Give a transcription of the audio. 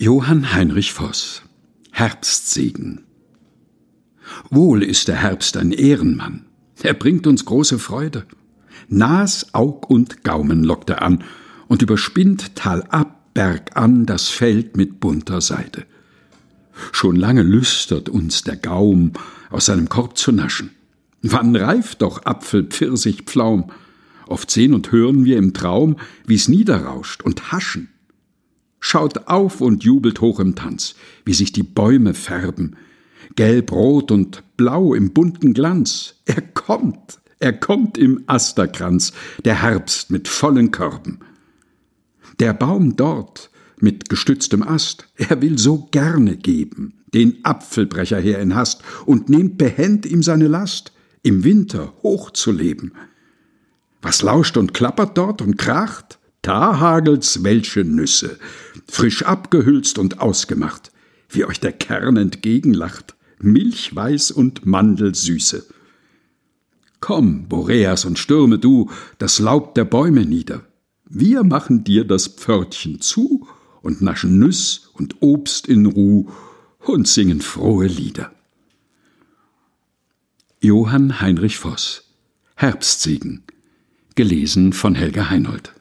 Johann Heinrich Voss Herbstsegen Wohl ist der Herbst ein Ehrenmann, er bringt uns große Freude. Nas, Aug und Gaumen lockt er an und überspinnt talab, bergan das Feld mit bunter Seide. Schon lange lüstert uns der Gaum, aus seinem Korb zu naschen. Wann reift doch Apfel, Pfirsich, Pflaum? Oft sehen und hören wir im Traum, wie's niederrauscht und haschen. Schaut auf und jubelt hoch im Tanz, wie sich die Bäume färben, gelb, rot und blau im bunten Glanz. Er kommt, er kommt im Asterkranz, der Herbst mit vollen Körben. Der Baum dort mit gestütztem Ast, er will so gerne geben, den Apfelbrecher her in Hast, und nehmt behend ihm seine Last, im Winter hoch zu leben. Was lauscht und klappert dort und kracht? Da hagelt's welche Nüsse, frisch abgehülst und ausgemacht, wie euch der Kern entgegenlacht, milchweiß und mandelsüße. Komm, Boreas, und stürme du das Laub der Bäume nieder. Wir machen dir das Pförtchen zu und naschen Nüss und Obst in Ruh und singen frohe Lieder. Johann Heinrich Voss Herbstsegen gelesen von Helga Heinold